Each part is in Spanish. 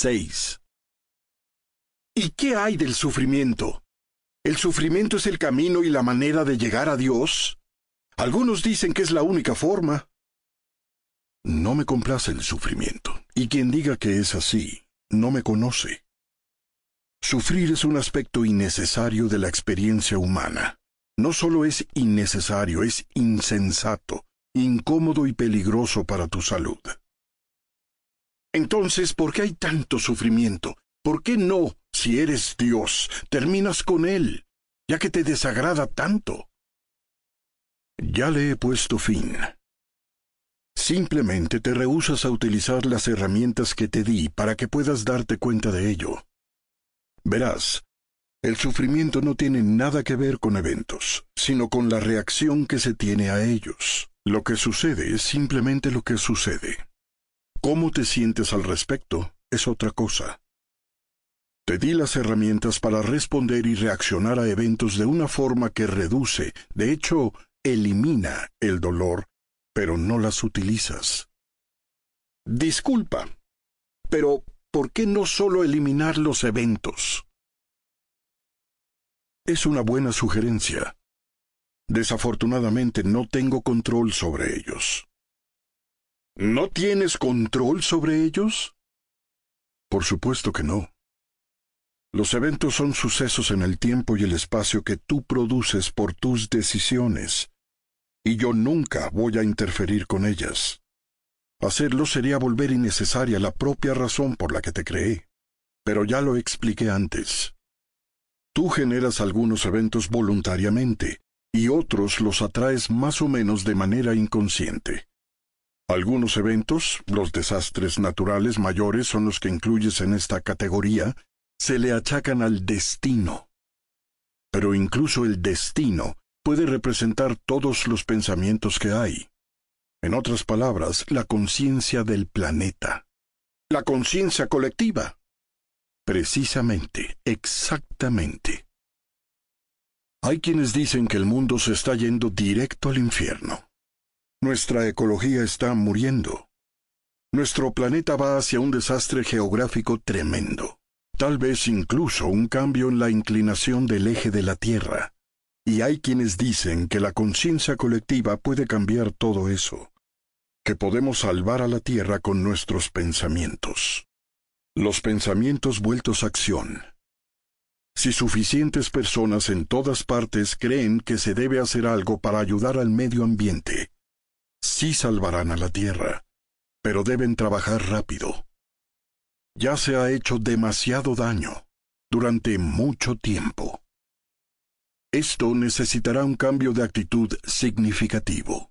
6. ¿Y qué hay del sufrimiento? ¿El sufrimiento es el camino y la manera de llegar a Dios? Algunos dicen que es la única forma. No me complace el sufrimiento, y quien diga que es así, no me conoce. Sufrir es un aspecto innecesario de la experiencia humana. No solo es innecesario, es insensato, incómodo y peligroso para tu salud. Entonces, ¿por qué hay tanto sufrimiento? ¿Por qué no, si eres Dios, terminas con Él, ya que te desagrada tanto? Ya le he puesto fin. Simplemente te rehusas a utilizar las herramientas que te di para que puedas darte cuenta de ello. Verás, el sufrimiento no tiene nada que ver con eventos, sino con la reacción que se tiene a ellos. Lo que sucede es simplemente lo que sucede. Cómo te sientes al respecto es otra cosa. Te di las herramientas para responder y reaccionar a eventos de una forma que reduce, de hecho, elimina el dolor, pero no las utilizas. Disculpa, pero ¿por qué no solo eliminar los eventos? Es una buena sugerencia. Desafortunadamente no tengo control sobre ellos. ¿No tienes control sobre ellos? Por supuesto que no. Los eventos son sucesos en el tiempo y el espacio que tú produces por tus decisiones, y yo nunca voy a interferir con ellas. Hacerlo sería volver innecesaria la propia razón por la que te creé. Pero ya lo expliqué antes. Tú generas algunos eventos voluntariamente, y otros los atraes más o menos de manera inconsciente. Algunos eventos, los desastres naturales mayores son los que incluyes en esta categoría, se le achacan al destino. Pero incluso el destino puede representar todos los pensamientos que hay. En otras palabras, la conciencia del planeta. La conciencia colectiva. Precisamente, exactamente. Hay quienes dicen que el mundo se está yendo directo al infierno. Nuestra ecología está muriendo. Nuestro planeta va hacia un desastre geográfico tremendo. Tal vez incluso un cambio en la inclinación del eje de la Tierra. Y hay quienes dicen que la conciencia colectiva puede cambiar todo eso, que podemos salvar a la Tierra con nuestros pensamientos. Los pensamientos vueltos a acción. Si suficientes personas en todas partes creen que se debe hacer algo para ayudar al medio ambiente, sí salvarán a la tierra, pero deben trabajar rápido. Ya se ha hecho demasiado daño durante mucho tiempo. Esto necesitará un cambio de actitud significativo.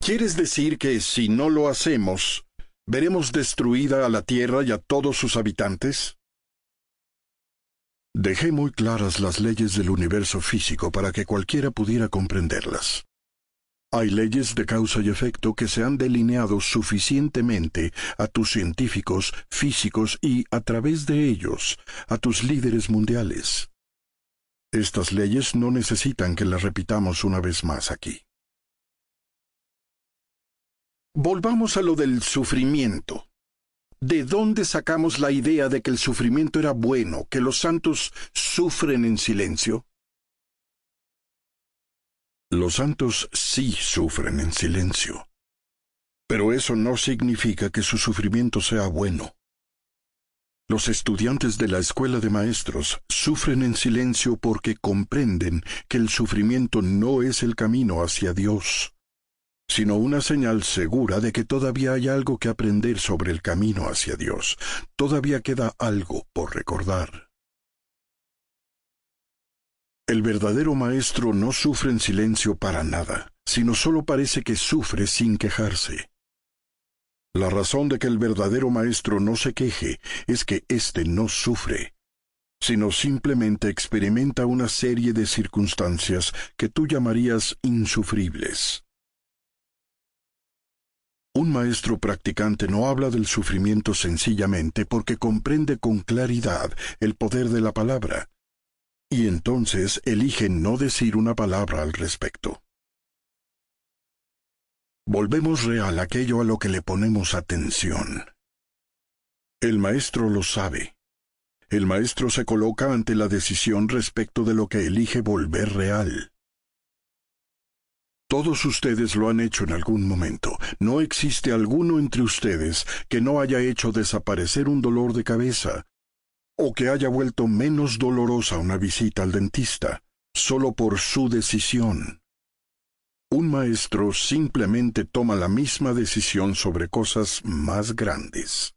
¿Quieres decir que si no lo hacemos, veremos destruida a la Tierra y a todos sus habitantes? Dejé muy claras las leyes del universo físico para que cualquiera pudiera comprenderlas. Hay leyes de causa y efecto que se han delineado suficientemente a tus científicos, físicos y, a través de ellos, a tus líderes mundiales. Estas leyes no necesitan que las repitamos una vez más aquí. Volvamos a lo del sufrimiento. ¿De dónde sacamos la idea de que el sufrimiento era bueno, que los santos sufren en silencio? Los santos sí sufren en silencio. Pero eso no significa que su sufrimiento sea bueno. Los estudiantes de la escuela de maestros sufren en silencio porque comprenden que el sufrimiento no es el camino hacia Dios sino una señal segura de que todavía hay algo que aprender sobre el camino hacia Dios. Todavía queda algo por recordar. El verdadero maestro no sufre en silencio para nada, sino solo parece que sufre sin quejarse. La razón de que el verdadero maestro no se queje es que éste no sufre, sino simplemente experimenta una serie de circunstancias que tú llamarías insufribles. Un maestro practicante no habla del sufrimiento sencillamente porque comprende con claridad el poder de la palabra, y entonces elige no decir una palabra al respecto. Volvemos real aquello a lo que le ponemos atención, El maestro lo sabe. El maestro se coloca ante la decisión respecto de lo que elige volver real. Todos ustedes lo han hecho en algún momento. No existe alguno entre ustedes que no haya hecho desaparecer un dolor de cabeza o que haya vuelto menos dolorosa una visita al dentista, solo por su decisión. Un maestro simplemente toma la misma decisión sobre cosas más grandes.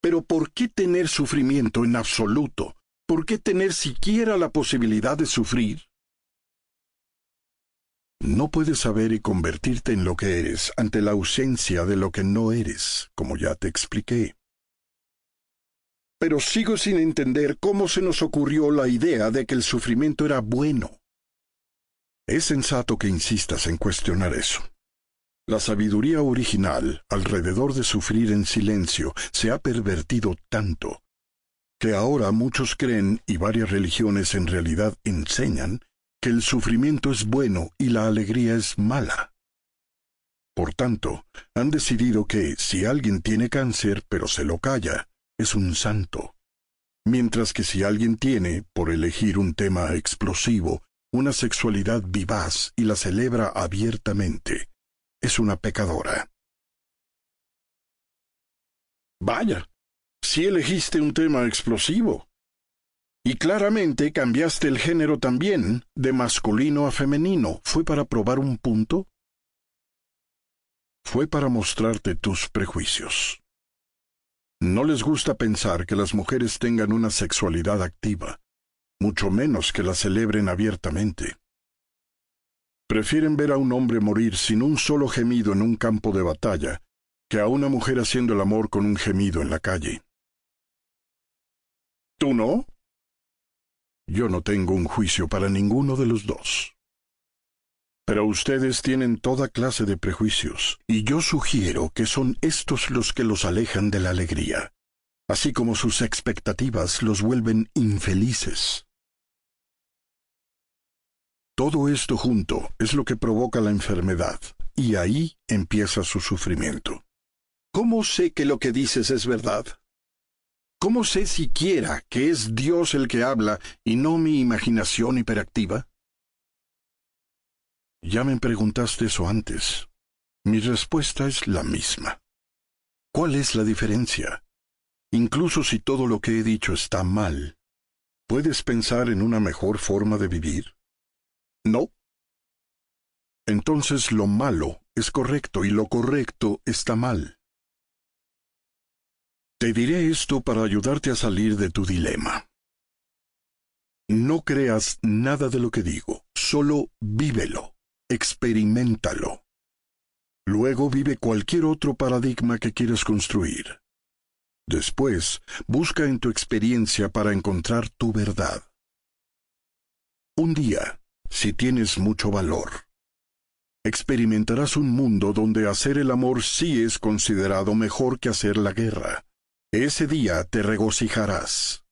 Pero ¿por qué tener sufrimiento en absoluto? ¿Por qué tener siquiera la posibilidad de sufrir? No puedes saber y convertirte en lo que eres ante la ausencia de lo que no eres, como ya te expliqué. Pero sigo sin entender cómo se nos ocurrió la idea de que el sufrimiento era bueno. Es sensato que insistas en cuestionar eso. La sabiduría original alrededor de sufrir en silencio se ha pervertido tanto que ahora muchos creen y varias religiones en realidad enseñan que el sufrimiento es bueno y la alegría es mala. Por tanto, han decidido que si alguien tiene cáncer pero se lo calla, es un santo. Mientras que si alguien tiene, por elegir un tema explosivo, una sexualidad vivaz y la celebra abiertamente, es una pecadora. Vaya, si elegiste un tema explosivo, y claramente cambiaste el género también, de masculino a femenino. ¿Fue para probar un punto? Fue para mostrarte tus prejuicios. No les gusta pensar que las mujeres tengan una sexualidad activa, mucho menos que la celebren abiertamente. Prefieren ver a un hombre morir sin un solo gemido en un campo de batalla, que a una mujer haciendo el amor con un gemido en la calle. ¿Tú no? Yo no tengo un juicio para ninguno de los dos. Pero ustedes tienen toda clase de prejuicios, y yo sugiero que son estos los que los alejan de la alegría, así como sus expectativas los vuelven infelices. Todo esto junto es lo que provoca la enfermedad, y ahí empieza su sufrimiento. ¿Cómo sé que lo que dices es verdad? ¿Cómo sé siquiera que es Dios el que habla y no mi imaginación hiperactiva? Ya me preguntaste eso antes. Mi respuesta es la misma. ¿Cuál es la diferencia? Incluso si todo lo que he dicho está mal, ¿puedes pensar en una mejor forma de vivir? No. Entonces lo malo es correcto y lo correcto está mal. Te diré esto para ayudarte a salir de tu dilema. No creas nada de lo que digo, solo vívelo, experimentalo. Luego vive cualquier otro paradigma que quieras construir. Después, busca en tu experiencia para encontrar tu verdad. Un día, si tienes mucho valor, experimentarás un mundo donde hacer el amor sí es considerado mejor que hacer la guerra ese día te regocijarás.